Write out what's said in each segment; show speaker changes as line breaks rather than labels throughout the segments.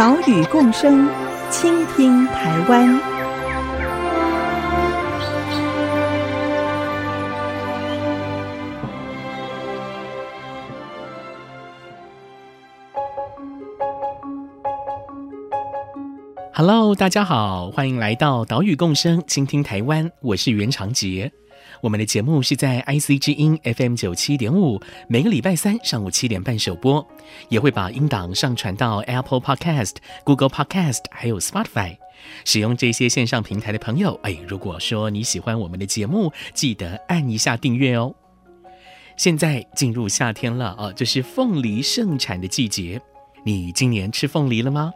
岛屿共生，倾听台湾。
Hello，大家好，欢迎来到岛屿共生，倾听台湾。我是袁长杰。我们的节目是在 IC 之音 FM 九七点五，每个礼拜三上午七点半首播，也会把音档上传到 Apple Podcast、Google Podcast 还有 Spotify。使用这些线上平台的朋友，哎，如果说你喜欢我们的节目，记得按一下订阅哦。现在进入夏天了啊，这是凤梨盛产的季节。你今年吃凤梨了吗？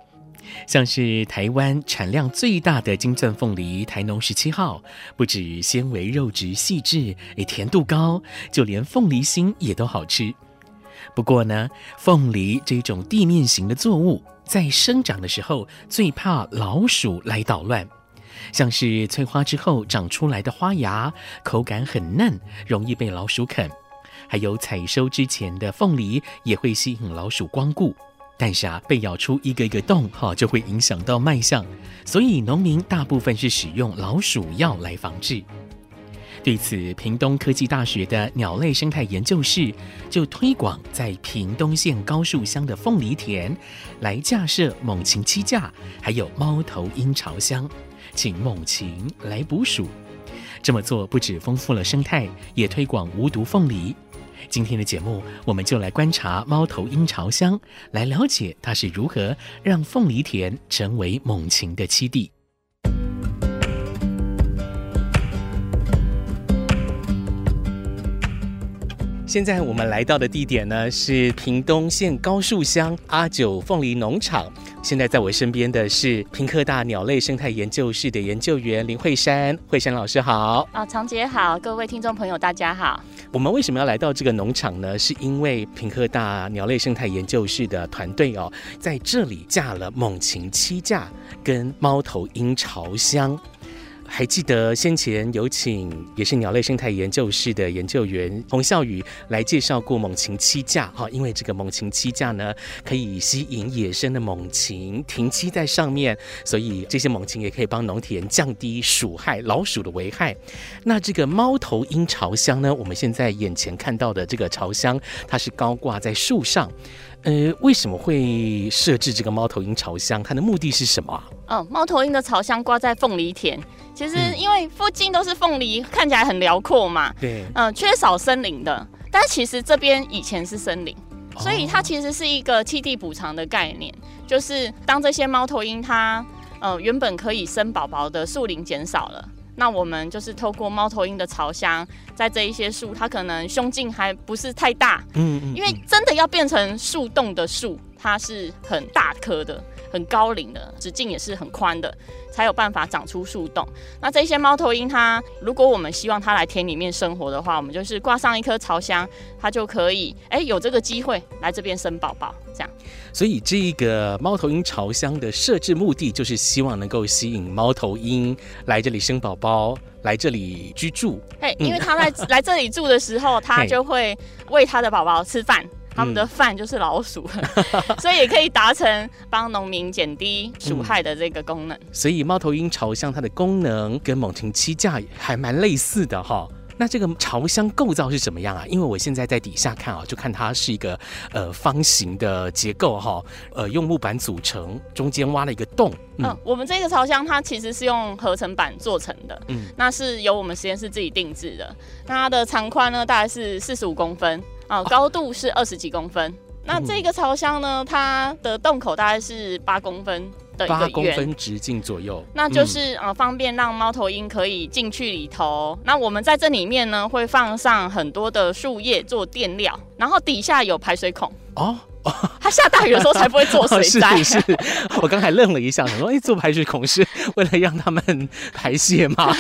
像是台湾产量最大的金钻凤梨台农十七号，不止纤维肉质细致，诶，甜度高，就连凤梨心也都好吃。不过呢，凤梨这种地面型的作物，在生长的时候最怕老鼠来捣乱。像是催花之后长出来的花芽，口感很嫩，容易被老鼠啃；还有采收之前的凤梨，也会吸引老鼠光顾。但是啊，被咬出一个一个洞，哈，就会影响到卖相，所以农民大部分是使用老鼠药来防治。对此，屏东科技大学的鸟类生态研究室就推广在屏东县高树乡的凤梨田来架设猛禽栖架，还有猫头鹰巢箱，请猛禽来捕鼠。这么做不止丰富了生态，也推广无毒凤梨。今天的节目，我们就来观察猫头鹰巢箱，来了解它是如何让凤梨田成为猛禽的栖地。现在我们来到的地点呢，是屏东县高树乡阿九凤梨农场。现在在我身边的是平科大鸟类生态研究室的研究员林慧珊，慧珊老师好。
啊，长姐好，各位听众朋友大家好。
我们为什么要来到这个农场呢？是因为平科大鸟类生态研究室的团队哦，在这里架了猛禽栖架跟猫头鹰巢箱。还记得先前有请也是鸟类生态研究室的研究员洪孝宇来介绍过猛禽栖架哈，因为这个猛禽栖架呢，可以吸引野生的猛禽停栖在上面，所以这些猛禽也可以帮农田降低鼠害、老鼠的危害。那这个猫头鹰巢箱呢，我们现在眼前看到的这个巢箱，它是高挂在树上。呃，为什么会设置这个猫头鹰巢箱？它的目的是什么？
嗯，猫头鹰的巢箱挂在凤梨田，其实因为附近都是凤梨，嗯、看起来很辽阔嘛。对。嗯、呃，缺少森林的，但其实这边以前是森林，所以它其实是一个栖地补偿的概念，哦、就是当这些猫头鹰它呃原本可以生宝宝的树林减少了。那我们就是透过猫头鹰的巢箱，在这一些树，它可能胸径还不是太大，嗯，嗯，因为真的要变成树洞的树，它是很大棵的。很高龄的，直径也是很宽的，才有办法长出树洞。那这些猫头鹰，它如果我们希望它来田里面生活的话，我们就是挂上一颗巢箱，它就可以哎、欸、有这个机会来这边生宝宝。这样，
所以这个猫头鹰巢箱的设置目的，就是希望能够吸引猫头鹰来这里生宝宝，来这里居住。
哎，因为它在 来这里住的时候，它就会喂它的宝宝吃饭。他们的饭就是老鼠，嗯、所以也可以达成帮农民减低鼠害的这个功能。嗯、
所以猫头鹰巢箱它的功能跟猛禽栖架还蛮类似的哈。那这个巢箱构造是怎么样啊？因为我现在在底下看啊，就看它是一个呃方形的结构哈，呃用木板组成，中间挖了一个洞。嗯，
呃、我们这个巢箱它其实是用合成板做成的，嗯，那是由我们实验室自己定制的。那它的长宽呢大概是四十五公分。啊，高度是二十几公分。哦、那这个巢箱呢，它的洞口大概是八公分八
公分直径左右。
那就是呃，方便让猫头鹰可以进去里头。那我们在这里面呢，会放上很多的树叶做垫料，然后底下有排水孔。
哦，
它下大雨的时候才不会做水灾。
是是，我刚才愣了一下，想说，哎，做排水孔是 为了让他们排泄吗？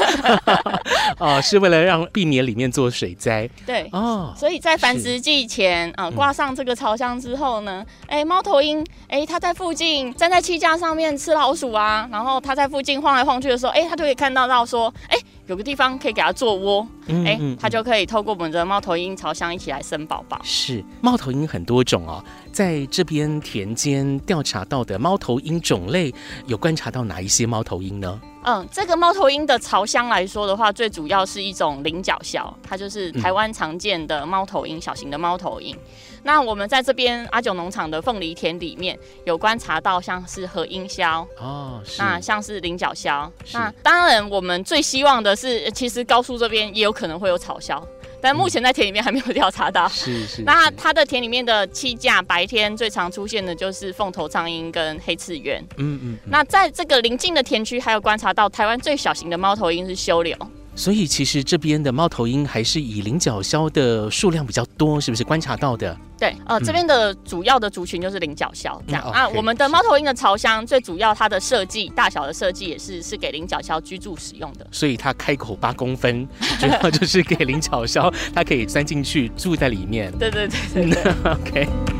哦，是为了让避免里面做水灾。
对哦，所以在繁殖季前啊，挂上这个巢箱之后呢，哎，猫头鹰，哎，它在附近站在栖架上面吃老鼠啊，然后它在附近晃来晃去的时候，哎，它就可以看到到说，哎。有个地方可以给它做窝，哎、嗯，它、欸、就可以透过我们的猫头鹰巢箱一起来生宝宝。
是猫头鹰很多种哦，在这边田间调查到的猫头鹰种类，有观察到哪一些猫头鹰呢？
嗯，这个猫头鹰的巢箱来说的话，最主要是一种菱角鸮，它就是台湾常见的猫头鹰，小型的猫头鹰。那我们在这边阿九农场的凤梨田里面有观察到，像是和音鸮哦，那像是菱角鸮。那当然，我们最希望的是，其实高速这边也有可能会有草鸮，但目前在田里面还没有调查到。是 是，是。那它的田里面的栖架，白天最常出现的就是凤头苍鹰跟黑刺鸢。嗯嗯。那在这个邻近的田区，还有观察到台湾最小型的猫头鹰是鵂鶹。
所以其实这边的猫头鹰还是以菱角鸮的数量比较多，是不是观察到的？
对，呃，这边的主要的族群就是菱角鸮这样、嗯、啊。我们的猫头鹰的巢箱最主要它的设计大小的设计也是是给菱角鸮居住使用的。
所以它开口八公分，主要就是给菱角鸮，它可以钻进去住在里面。
对对对对，对，
OK。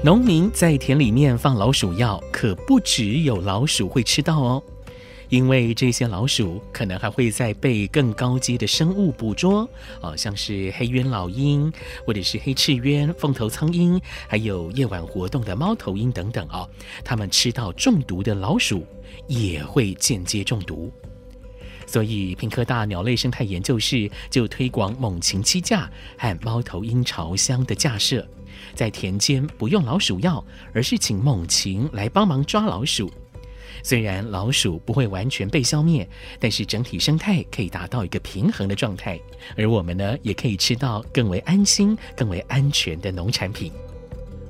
农民在田里面放老鼠药，可不只有老鼠会吃到哦，因为这些老鼠可能还会再被更高阶的生物捕捉，哦，像是黑鸢老鹰，或者是黑翅鸢、凤头苍鹰，还有夜晚活动的猫头鹰等等哦，它们吃到中毒的老鼠，也会间接中毒。所以，屏科大鸟类生态研究室就推广猛禽栖架和猫头鹰巢箱的架设。在田间不用老鼠药，而是请猛禽来帮忙抓老鼠。虽然老鼠不会完全被消灭，但是整体生态可以达到一个平衡的状态，而我们呢，也可以吃到更为安心、更为安全的农产品。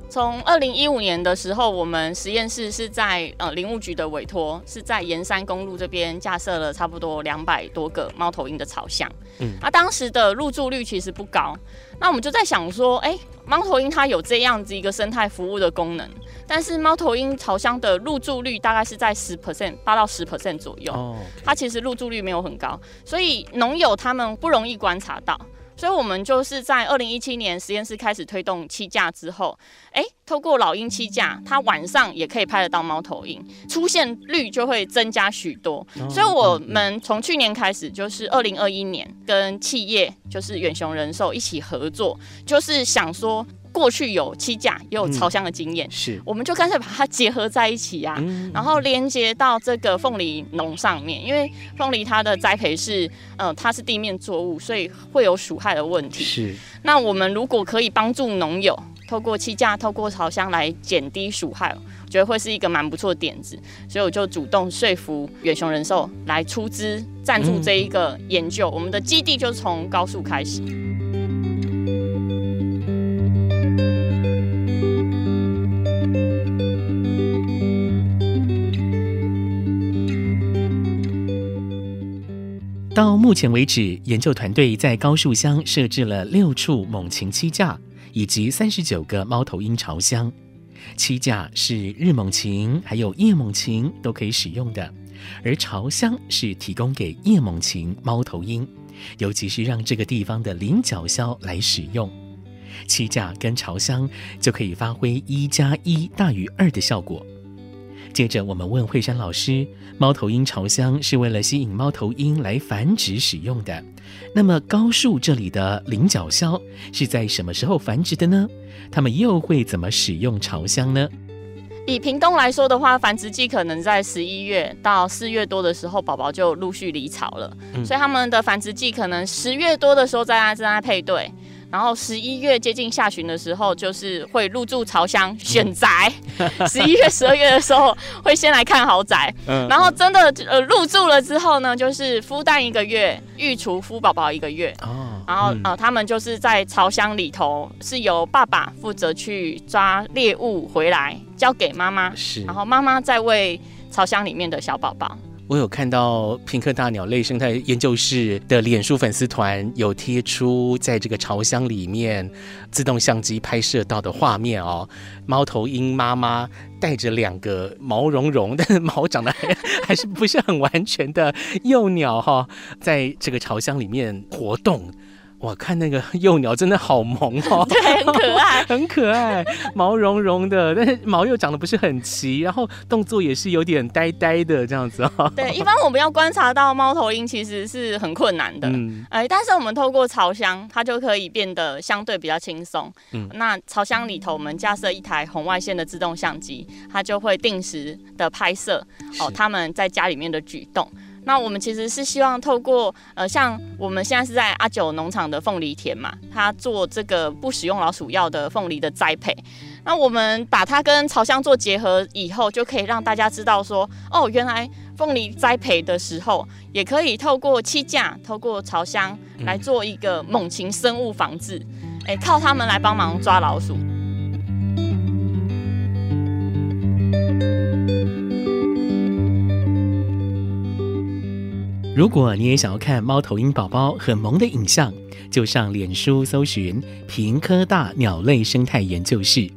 从二零一五年的时候，我们实验室是在呃林务局的委托，是在沿山公路这边架设了差不多两百多个猫头鹰的巢箱。嗯，那当时的入住率其实不高，那我们就在想说，哎、欸，猫头鹰它有这样子一个生态服务的功能，但是猫头鹰巢箱的入住率大概是在十 percent 八到十 percent 左右。哦，okay. 它其实入住率没有很高，所以农友他们不容易观察到。所以，我们就是在二零一七年实验室开始推动栖架之后，哎，透过老鹰栖架，它晚上也可以拍得到猫头鹰，出现率就会增加许多。所以，我们从去年开始，就是二零二一年，跟企业就是远雄人寿一起合作，就是想说。过去有七架，也有巢箱的经验，嗯，是，我们就干脆把它结合在一起呀，啊嗯，然后连接到这个凤梨农上面，因为凤梨它的栽培是，呃，它是地面作物，所以会有鼠害的问题。是，那我们如果可以帮助农友透过栖架、透过潮香来减低鼠害，我觉得会是一个蛮不错的点子，所以我就主动说服远雄人寿来出资赞助这一个研究，嗯，我们的基地就从高速开始。
到目前为止，研究团队在高树乡设置了六处猛禽栖架，以及三十九个猫头鹰巢箱。栖架是日猛禽还有夜猛禽都可以使用的，而巢箱是提供给夜猛禽猫头鹰，尤其是让这个地方的菱角鸮来使用。栖架跟巢箱就可以发挥一加一大于二的效果。接着，我们问惠山老师：猫头鹰巢箱是为了吸引猫头鹰来繁殖使用的，那么高树这里的菱角鸮是在什么时候繁殖的呢？它们又会怎么使用巢箱呢？
以屏东来说的话，繁殖季可能在十一月到四月多的时候，宝宝就陆续离巢了，嗯，所以他们的繁殖季可能十月多的时候在正在配对。然后十一月接近下旬的时候，就是会入住巢箱选宅。十一月、十二月的时候，会先来看豪宅。然后真的呃入住了之后呢，就是孵蛋一个月，育雏孵宝宝一个月。然后呃，他们就是在巢箱里头，是由爸爸负责去抓猎物回来，交给妈妈。是。然后妈妈再喂巢箱里面的小宝宝。
我有看到平克大鸟类生态研究室的脸书粉丝团有贴出在这个巢箱里面自动相机拍摄到的画面哦，猫头鹰妈妈带着两个毛茸茸的 毛长得还还是不是很完全的幼鸟哈、哦，在这个巢箱里面活动。我看那个幼鸟真的好萌哦，
对，很可爱，
很可爱，毛茸茸的，但是毛又长得不是很齐，然后动作也是有点呆呆的这样子哦。
对，一般我们要观察到猫头鹰其实是很困难的，嗯，哎，但是我们透过巢箱，它就可以变得相对比较轻松。嗯，那巢箱里头我们架设一台红外线的自动相机，它就会定时的拍摄哦，它们在家里面的举动。那我们其实是希望透过呃，像我们现在是在阿九农场的凤梨田嘛，它做这个不使用老鼠药的凤梨的栽培。那我们把它跟巢箱做结合以后，就可以让大家知道说，哦，原来凤梨栽培的时候，也可以透过栖架、透过巢箱来做一个猛禽生物防治，哎，靠它们来帮忙抓老鼠。
如果你也想要看猫头鹰宝宝很萌的影像，就上脸书搜寻平科大鸟类生态研究室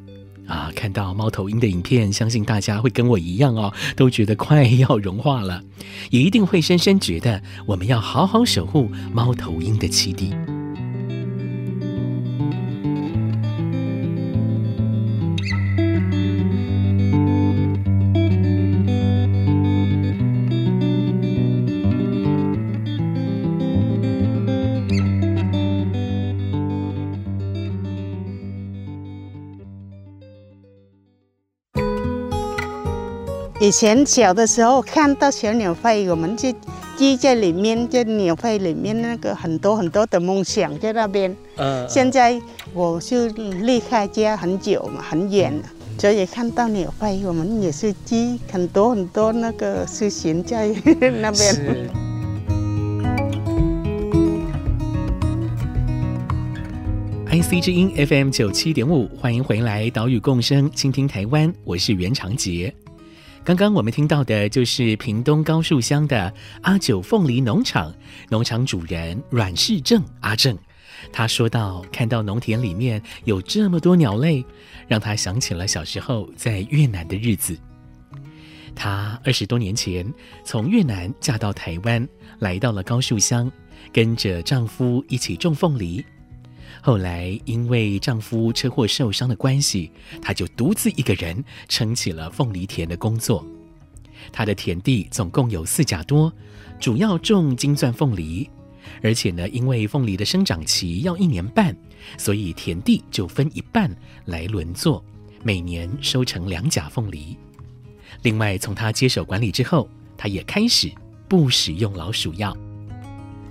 啊，看到猫头鹰的影片，相信大家会跟我一样哦，都觉得快要融化了，也一定会深深觉得我们要好好守护猫头鹰的栖地。
以前小的时候看到小鸟飞，我们就记在里面，在鸟飞里面那个很多很多的梦想在那边。嗯。现在我就离开家很久嘛，很远了，所以看到鸟飞，我们也是记很多很多那个事情在那边。是。
IC 之音 FM 九七点五，欢迎回来，岛屿共生，倾听台湾，我是袁长杰。刚刚我们听到的就是屏东高树乡的阿九凤梨农场农场主人阮世正阿正，他说到看到农田里面有这么多鸟类，让他想起了小时候在越南的日子。他二十多年前从越南嫁到台湾，来到了高树乡，跟着丈夫一起种凤梨。后来因为丈夫车祸受伤的关系，她就独自一个人撑起了凤梨田的工作。她的田地总共有四甲多，主要种金钻凤梨。而且呢，因为凤梨的生长期要一年半，所以田地就分一半来轮作，每年收成两甲凤梨。另外，从她接手管理之后，她也开始不使用老鼠药。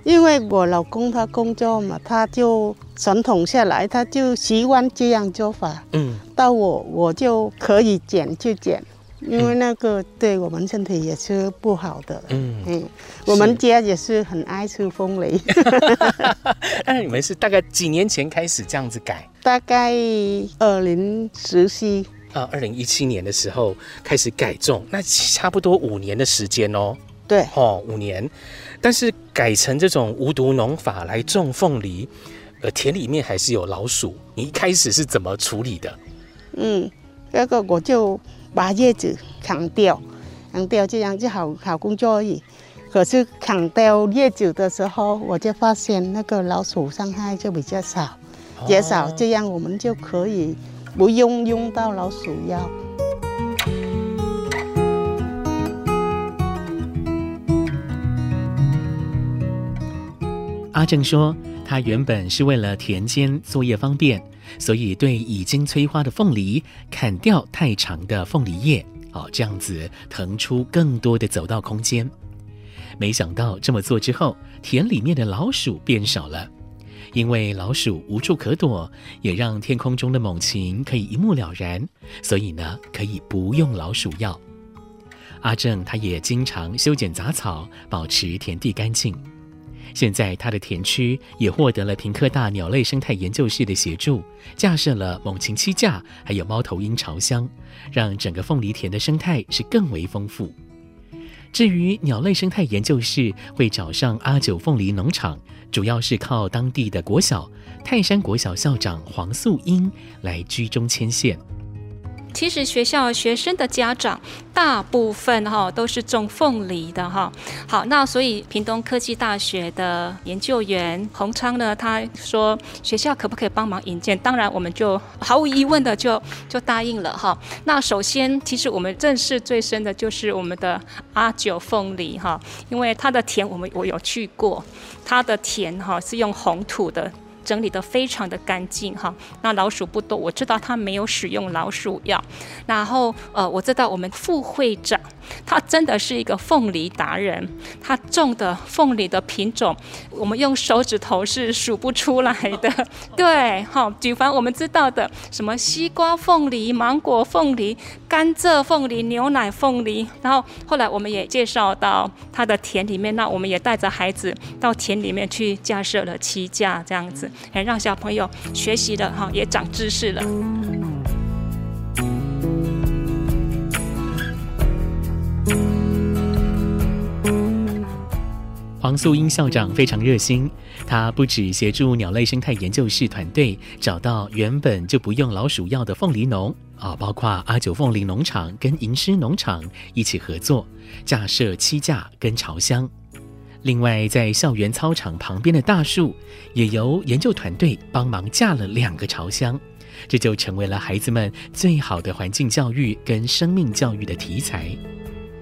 因为我老公他工作嘛，他就传统下来，他就习惯这样做法。嗯，到我我就可以减就减，因为那个对我们身体也是不好的。嗯嗯，我们家也是很爱吃风梨。
那你们是大概几年前开始这样子改？
大概二零十七
啊，二零一七年的时候开始改种，那差不多五年的时间哦。
对，
哦，五年。但是改成这种无毒农法来种凤梨，呃，田里面还是有老鼠。你一开始是怎么处理的？
嗯，那个我就把叶子砍掉，砍掉这样就好好工作而已。可是砍掉叶子的时候，我就发现那个老鼠伤害就比较少，减少，这样我们就可以不用用到老鼠药。
阿正说，他原本是为了田间作业方便，所以对已经催花的凤梨砍掉太长的凤梨叶，哦，这样子腾出更多的走道空间。没想到这么做之后，田里面的老鼠变少了，因为老鼠无处可躲，也让天空中的猛禽可以一目了然，所以呢，可以不用老鼠药。阿正他也经常修剪杂草，保持田地干净。现在，他的田区也获得了屏科大鸟类生态研究室的协助，架设了猛禽栖架，还有猫头鹰巢箱，让整个凤梨田的生态是更为丰富。至于鸟类生态研究室会找上阿九凤梨农场，主要是靠当地的国小泰山国小校长黄素英来居中牵线。
其实学校学生的家长大部分哈都是种凤梨的哈。好，那所以屏东科技大学的研究员洪昌呢，他说学校可不可以帮忙引荐？当然，我们就毫无疑问的就就答应了哈。那首先，其实我们认识最深的就是我们的阿九凤梨哈，因为他的田我们我有去过，他的田哈是用红土的。整理得非常的干净哈，那老鼠不多，我知道他没有使用老鼠药。然后呃，我知道我们副会长他真的是一个凤梨达人，他种的凤梨的品种，我们用手指头是数不出来的。对，好，举凡我们知道的什么西瓜凤梨、芒果凤梨、甘蔗凤梨、牛奶凤梨，然后后来我们也介绍到他的田里面，那我们也带着孩子到田里面去架设了七架，这样子。还让小朋友学习了哈，也长知识了。
黄素英校长非常热心，他不止协助鸟类生态研究室团队找到原本就不用老鼠药的凤梨农啊，包括阿九凤梨农场跟银狮农场一起合作架设栖架跟巢箱。另外，在校园操场旁边的大树，也由研究团队帮忙架了两个巢箱，这就成为了孩子们最好的环境教育跟生命教育的题材。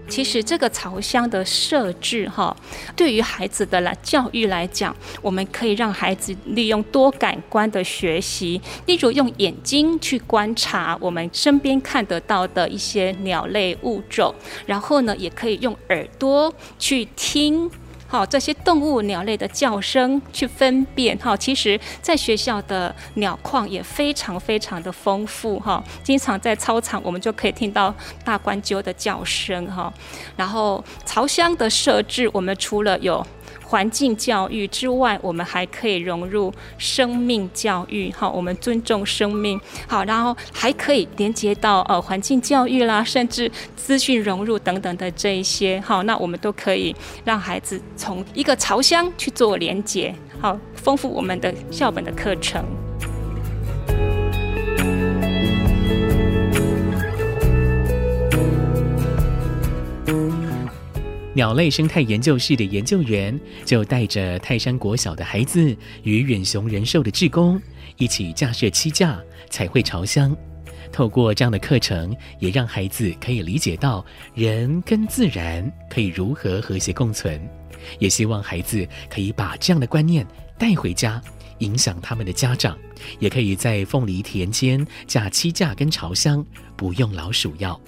其实这个巢箱的设置，哈，对于孩子的来教育来讲，我们可以让孩子利用多感官的学习，例如用眼睛去观察我们身边看得到的一些鸟类物种，然后呢，也可以用耳朵去听。好，这些动物、鸟类的叫声去分辨。哈，其实在学校的鸟况也非常非常的丰富。哈，经常在操场我们就可以听到大冠鸠的叫声。哈，然后巢箱的设置，我们除了有环境教育之外，我们还可以融入生命教育，好，我们尊重生命，好，然后还可以连接到呃环境教育啦，甚至资讯融入等等的这一些，好，那我们都可以让孩子从一个朝向去做连接，好，丰富我们的校本的课程。
鸟类生态研究室的研究员就带着泰山国小的孩子与远雄人寿的志工一起架设七架、彩绘巢箱。透过这样的课程，也让孩子可以理解到人跟自然可以如何和谐共存。也希望孩子可以把这样的观念带回家，影响他们的家长，也可以在凤梨田间架七架跟巢箱，不用老鼠药。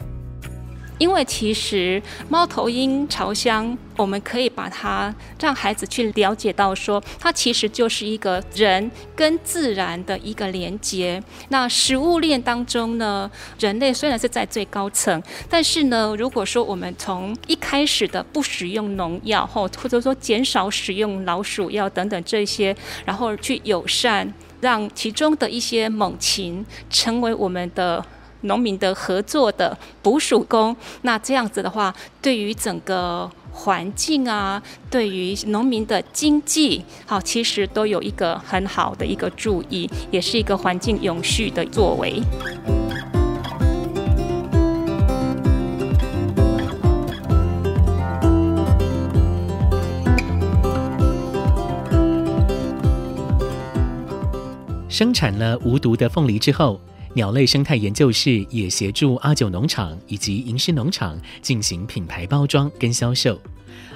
因为其实猫头鹰巢箱，我们可以把它让孩子去了解到说，说它其实就是一个人跟自然的一个连接。那食物链当中呢，人类虽然是在最高层，但是呢，如果说我们从一开始的不使用农药，或或者说减少使用老鼠药等等这些，然后去友善，让其中的一些猛禽成为我们的。农民的合作的捕鼠工，那这样子的话，对于整个环境啊，对于农民的经济，好，其实都有一个很好的一个注意，也是一个环境永续的作为。
生产了无毒的凤梨之后。鸟类生态研究室也协助阿九农场以及银狮农场进行品牌包装跟销售。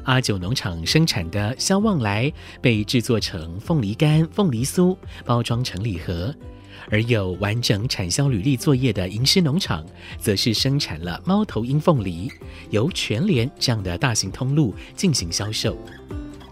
阿九农场生产的肖旺来被制作成凤梨干、凤梨酥，包装成礼盒；而有完整产销履历作业的银狮农场，则是生产了猫头鹰凤梨，由全联这样的大型通路进行销售。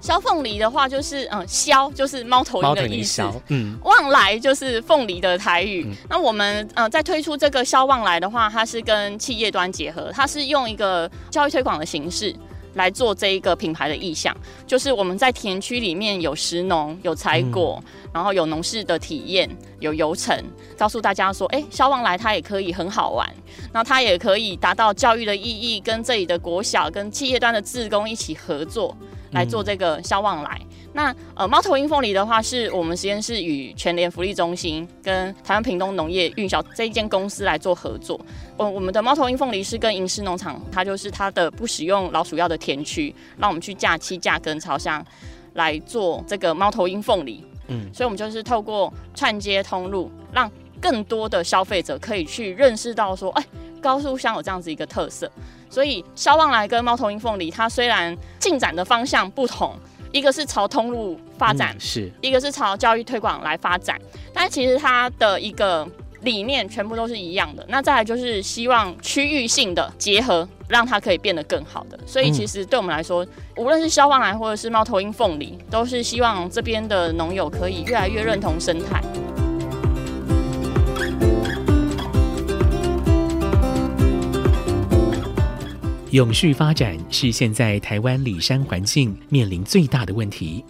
萧凤梨的话，就是嗯，萧就是猫头鹰的意思，
嗯，
旺来就是凤梨的台语。嗯、那我们呃在推出这个萧旺来的话，它是跟企业端结合，它是用一个教育推广的形式，来做这一个品牌的意向，就是我们在田区里面有食农、有采果，嗯、然后有农事的体验、有游程，告诉大家说，哎，消旺来它也可以很好玩，那它也可以达到教育的意义，跟这里的国小跟企业端的志工一起合作来做这个消旺来。嗯那呃，猫头鹰凤梨的话，是我们实验室与全联福利中心跟台湾屏东农业运销这一间公司来做合作。我我们的猫头鹰凤梨是跟银狮农场，它就是它的不使用老鼠药的田区，让我们去架期架跟朝向来做这个猫头鹰凤梨。嗯，所以我们就是透过串接通路，让更多的消费者可以去认识到说，哎、欸，高速乡有这样子一个特色。所以肖旺来跟猫头鹰凤梨，它虽然进展的方向不同。一个是朝通路发展，嗯、是一个是朝教育推广来发展，但其实它的一个理念全部都是一样的。那再来就是希望区域性的结合，让它可以变得更好的。所以其实对我们来说，嗯、无论是肖旺来或者是猫头鹰凤梨，都是希望这边的农友可以越来越认同生态。
永续发展是现在台湾里山环境面临最大的问题。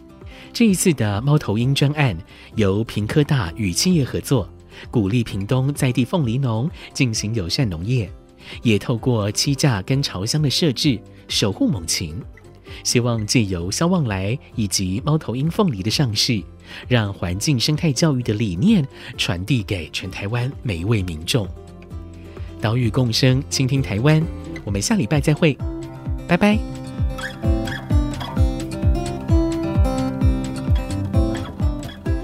这一次的猫头鹰专案由屏科大与企业合作，鼓励屏东在地凤梨农进行友善农业，也透过栖架跟巢箱的设置守护猛禽，希望借由肖旺来以及猫头鹰凤梨的上市，让环境生态教育的理念传递给全台湾每一位民众。岛屿共生，倾听台湾。我们下礼拜再会，拜拜。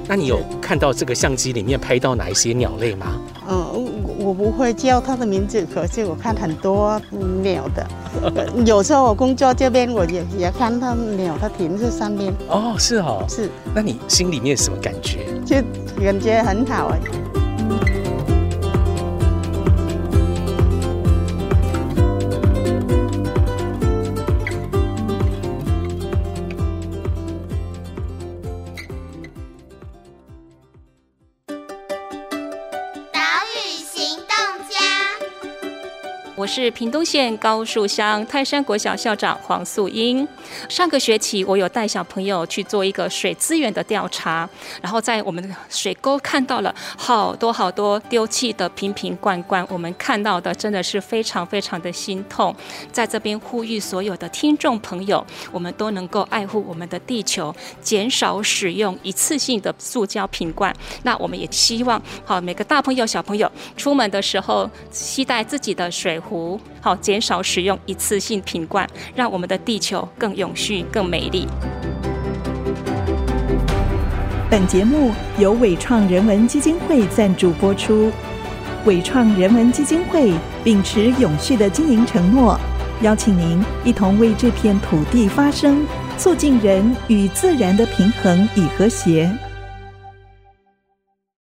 那你有看到这个相机里面拍到哪一些鸟类吗？
嗯，我不会叫它的名字，可是我看很多鸟的。有时候我工作这边，我也也看到鸟，它停在上面。
哦，是哦，
是。
那你心里面什么感觉？
就感觉很好哎。
是屏东县高树乡泰山国小校长黄素英。上个学期，我有带小朋友去做一个水资源的调查，然后在我们的水沟看到了好多好多丢弃的瓶瓶罐罐，我们看到的真的是非常非常的心痛。在这边呼吁所有的听众朋友，我们都能够爱护我们的地球，减少使用一次性的塑胶瓶罐。那我们也希望，好每个大朋友小朋友出门的时候，携带自己的水壶。好，减少使用一次性瓶罐，让我们的地球更永续、更美丽。
本节目由伟创人文基金会赞助播出。伟创人文基金会秉持永续的经营承诺，邀请您一同为这片土地发声，促进人与自然的平衡与和谐。